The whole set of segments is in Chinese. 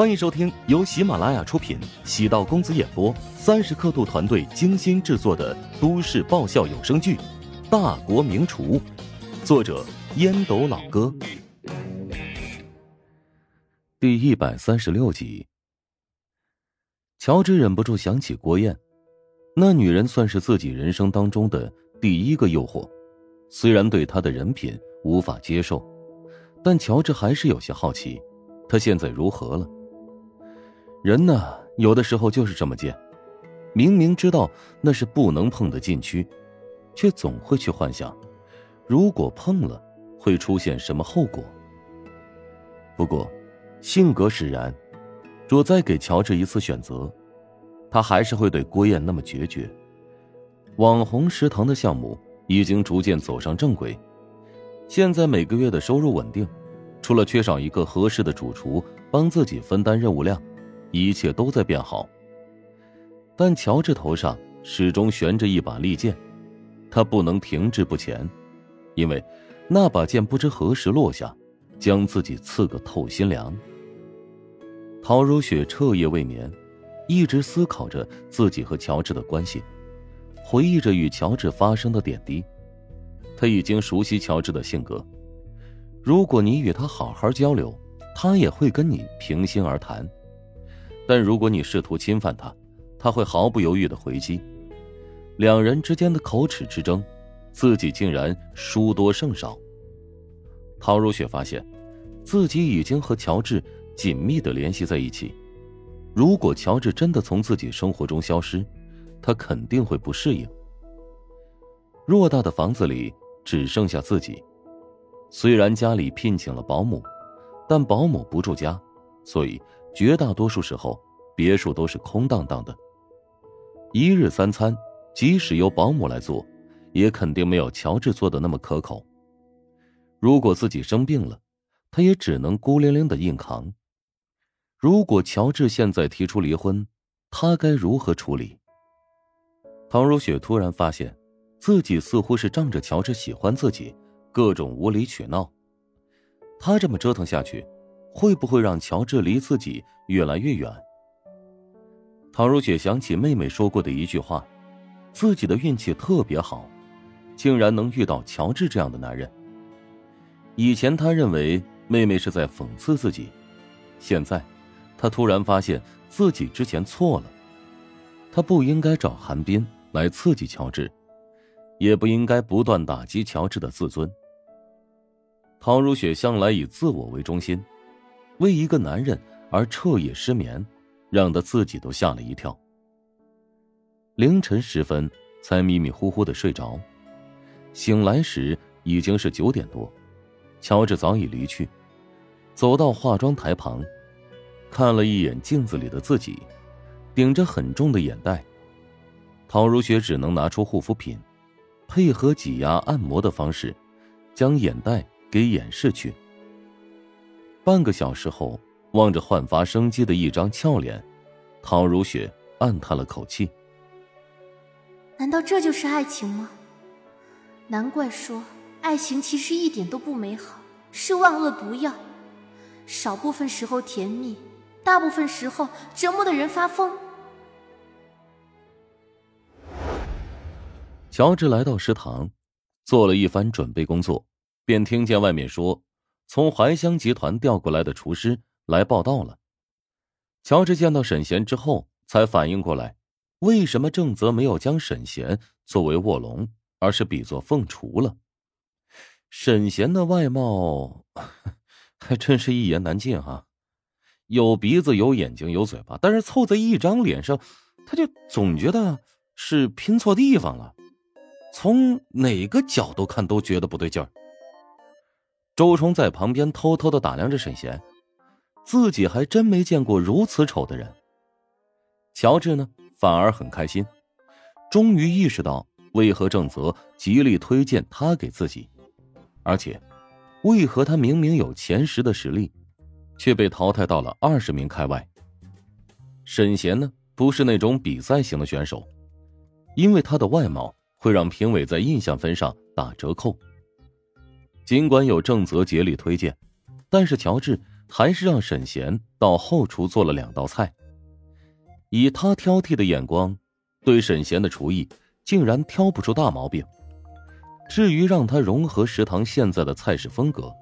欢迎收听由喜马拉雅出品、喜道公子演播、三十刻度团队精心制作的都市爆笑有声剧《大国名厨》，作者烟斗老哥，第一百三十六集。乔治忍不住想起郭燕，那女人算是自己人生当中的第一个诱惑，虽然对她的人品无法接受，但乔治还是有些好奇，她现在如何了。人呢，有的时候就是这么贱，明明知道那是不能碰的禁区，却总会去幻想，如果碰了，会出现什么后果。不过，性格使然，若再给乔治一次选择，他还是会对郭燕那么决绝。网红食堂的项目已经逐渐走上正轨，现在每个月的收入稳定，除了缺少一个合适的主厨帮自己分担任务量。一切都在变好，但乔治头上始终悬着一把利剑，他不能停滞不前，因为那把剑不知何时落下，将自己刺个透心凉。陶如雪彻夜未眠，一直思考着自己和乔治的关系，回忆着与乔治发生的点滴。他已经熟悉乔治的性格，如果你与他好好交流，他也会跟你平心而谈。但如果你试图侵犯他，他会毫不犹豫的回击。两人之间的口齿之争，自己竟然输多胜少。陶如雪发现，自己已经和乔治紧密的联系在一起。如果乔治真的从自己生活中消失，他肯定会不适应。偌大的房子里只剩下自己，虽然家里聘请了保姆，但保姆不住家，所以。绝大多数时候，别墅都是空荡荡的。一日三餐，即使由保姆来做，也肯定没有乔治做的那么可口。如果自己生病了，他也只能孤零零的硬扛。如果乔治现在提出离婚，他该如何处理？唐如雪突然发现，自己似乎是仗着乔治喜欢自己，各种无理取闹。他这么折腾下去。会不会让乔治离自己越来越远？唐如雪想起妹妹说过的一句话：“自己的运气特别好，竟然能遇到乔治这样的男人。”以前她认为妹妹是在讽刺自己，现在她突然发现自己之前错了。她不应该找韩冰来刺激乔治，也不应该不断打击乔治的自尊。唐如雪向来以自我为中心。为一个男人而彻夜失眠，让他自己都吓了一跳。凌晨时分才迷迷糊糊的睡着，醒来时已经是九点多，乔治早已离去。走到化妆台旁，看了一眼镜子里的自己，顶着很重的眼袋。陶如雪只能拿出护肤品，配合挤压按摩的方式，将眼袋给掩饰去。半个小时后，望着焕发生机的一张俏脸，陶如雪暗叹了口气。难道这就是爱情吗？难怪说爱情其实一点都不美好，是万恶毒药。少部分时候甜蜜，大部分时候折磨的人发疯。乔治来到食堂，做了一番准备工作，便听见外面说。从怀香集团调过来的厨师来报道了。乔治见到沈贤之后，才反应过来，为什么郑泽没有将沈贤作为卧龙，而是比作凤雏了。沈贤的外貌，还真是一言难尽哈，有鼻子，有眼睛，有嘴巴，但是凑在一张脸上，他就总觉得是拼错地方了，从哪个角度看都觉得不对劲儿。周冲在旁边偷偷的打量着沈贤，自己还真没见过如此丑的人。乔治呢，反而很开心，终于意识到为何郑泽极力推荐他给自己，而且，为何他明明有前十的实力，却被淘汰到了二十名开外。沈贤呢，不是那种比赛型的选手，因为他的外貌会让评委在印象分上打折扣。尽管有郑泽竭力推荐，但是乔治还是让沈贤到后厨做了两道菜。以他挑剔的眼光，对沈贤的厨艺竟然挑不出大毛病。至于让他融合食堂现在的菜式风格，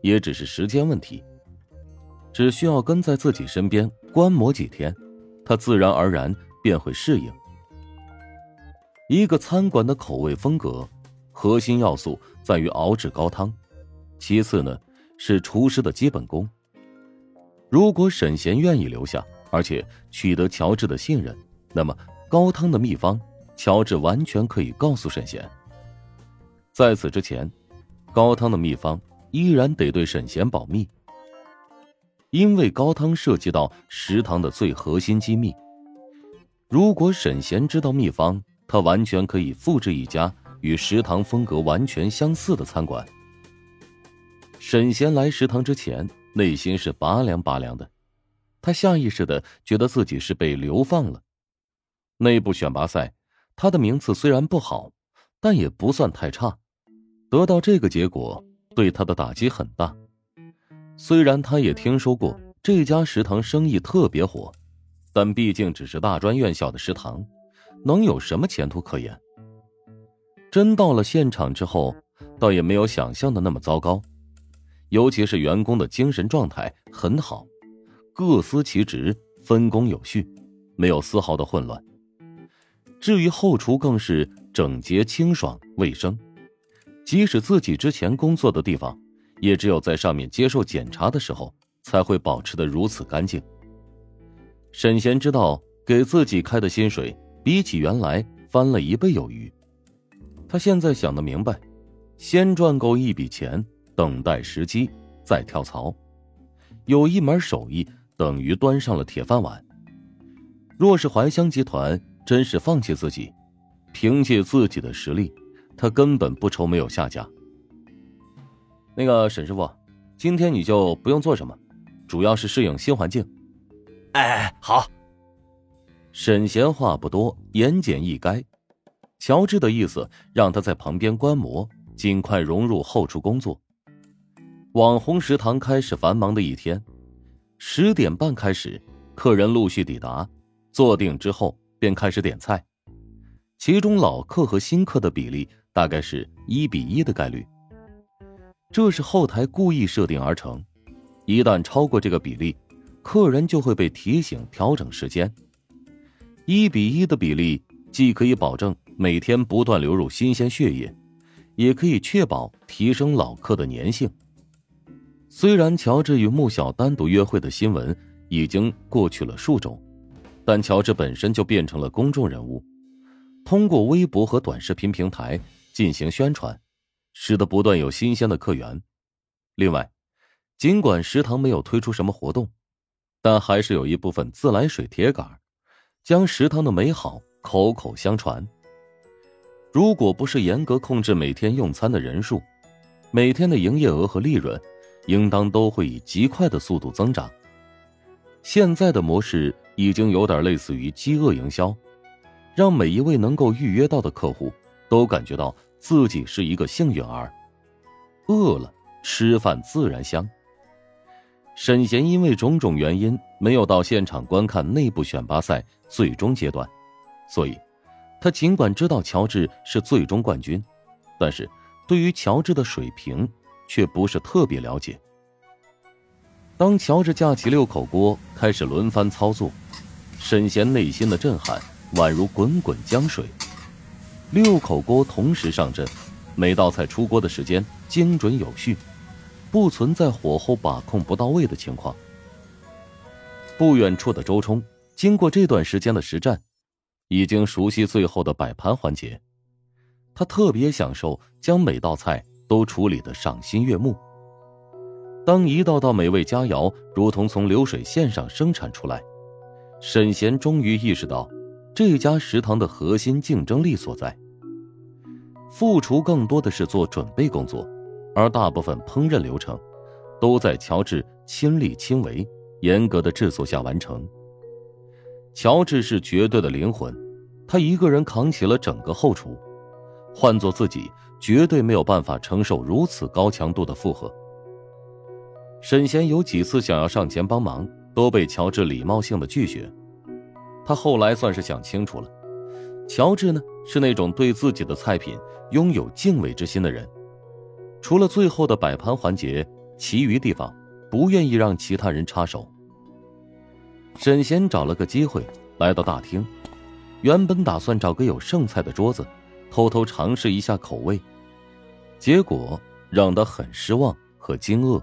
也只是时间问题。只需要跟在自己身边观摩几天，他自然而然便会适应。一个餐馆的口味风格，核心要素在于熬制高汤，其次呢是厨师的基本功。如果沈贤愿意留下，而且取得乔治的信任，那么高汤的秘方，乔治完全可以告诉沈贤。在此之前，高汤的秘方依然得对沈贤保密。因为高汤涉及到食堂的最核心机密，如果沈贤知道秘方，他完全可以复制一家与食堂风格完全相似的餐馆。沈贤来食堂之前，内心是拔凉拔凉的，他下意识的觉得自己是被流放了。内部选拔赛，他的名次虽然不好，但也不算太差，得到这个结果对他的打击很大。虽然他也听说过这家食堂生意特别火，但毕竟只是大专院校的食堂，能有什么前途可言？真到了现场之后，倒也没有想象的那么糟糕，尤其是员工的精神状态很好，各司其职，分工有序，没有丝毫的混乱。至于后厨，更是整洁清爽、卫生，即使自己之前工作的地方。也只有在上面接受检查的时候，才会保持的如此干净。沈贤知道给自己开的薪水比起原来翻了一倍有余，他现在想得明白，先赚够一笔钱，等待时机再跳槽。有一门手艺等于端上了铁饭碗。若是怀香集团真是放弃自己，凭借自己的实力，他根本不愁没有下家。那个沈师傅，今天你就不用做什么，主要是适应新环境。哎，好。沈贤话不多，言简意赅。乔治的意思让他在旁边观摩，尽快融入后厨工作。网红食堂开始繁忙的一天，十点半开始，客人陆续抵达，坐定之后便开始点菜，其中老客和新客的比例大概是一比一的概率。这是后台故意设定而成，一旦超过这个比例，客人就会被提醒调整时间。一比一的比例既可以保证每天不断流入新鲜血液，也可以确保提升老客的粘性。虽然乔治与穆小单独约会的新闻已经过去了数周，但乔治本身就变成了公众人物，通过微博和短视频平台进行宣传。使得不断有新鲜的客源。另外，尽管食堂没有推出什么活动，但还是有一部分自来水铁杆，将食堂的美好口口相传。如果不是严格控制每天用餐的人数，每天的营业额和利润，应当都会以极快的速度增长。现在的模式已经有点类似于饥饿营销，让每一位能够预约到的客户都感觉到。自己是一个幸运儿，饿了吃饭自然香。沈贤因为种种原因没有到现场观看内部选拔赛最终阶段，所以，他尽管知道乔治是最终冠军，但是对于乔治的水平却不是特别了解。当乔治架起六口锅开始轮番操作，沈贤内心的震撼宛如滚滚江水。六口锅同时上阵，每道菜出锅的时间精准有序，不存在火候把控不到位的情况。不远处的周冲经过这段时间的实战，已经熟悉最后的摆盘环节。他特别享受将每道菜都处理的赏心悦目。当一道道美味佳肴如同从流水线上生产出来，沈贤终于意识到这家食堂的核心竞争力所在。副厨更多的是做准备工作，而大部分烹饪流程都在乔治亲力亲为、严格的制作下完成。乔治是绝对的灵魂，他一个人扛起了整个后厨，换做自己绝对没有办法承受如此高强度的负荷。沈贤有几次想要上前帮忙，都被乔治礼貌性的拒绝。他后来算是想清楚了，乔治呢是那种对自己的菜品拥有敬畏之心的人，除了最后的摆盘环节，其余地方不愿意让其他人插手。沈贤找了个机会来到大厅，原本打算找个有剩菜的桌子，偷偷尝试一下口味，结果让他很失望和惊愕，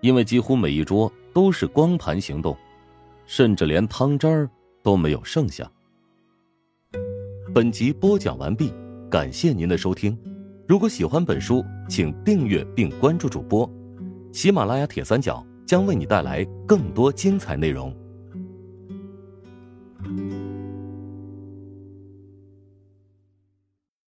因为几乎每一桌都是光盘行动，甚至连汤汁儿。都没有剩下。本集播讲完毕，感谢您的收听。如果喜欢本书，请订阅并关注主播。喜马拉雅铁三角将为你带来更多精彩内容。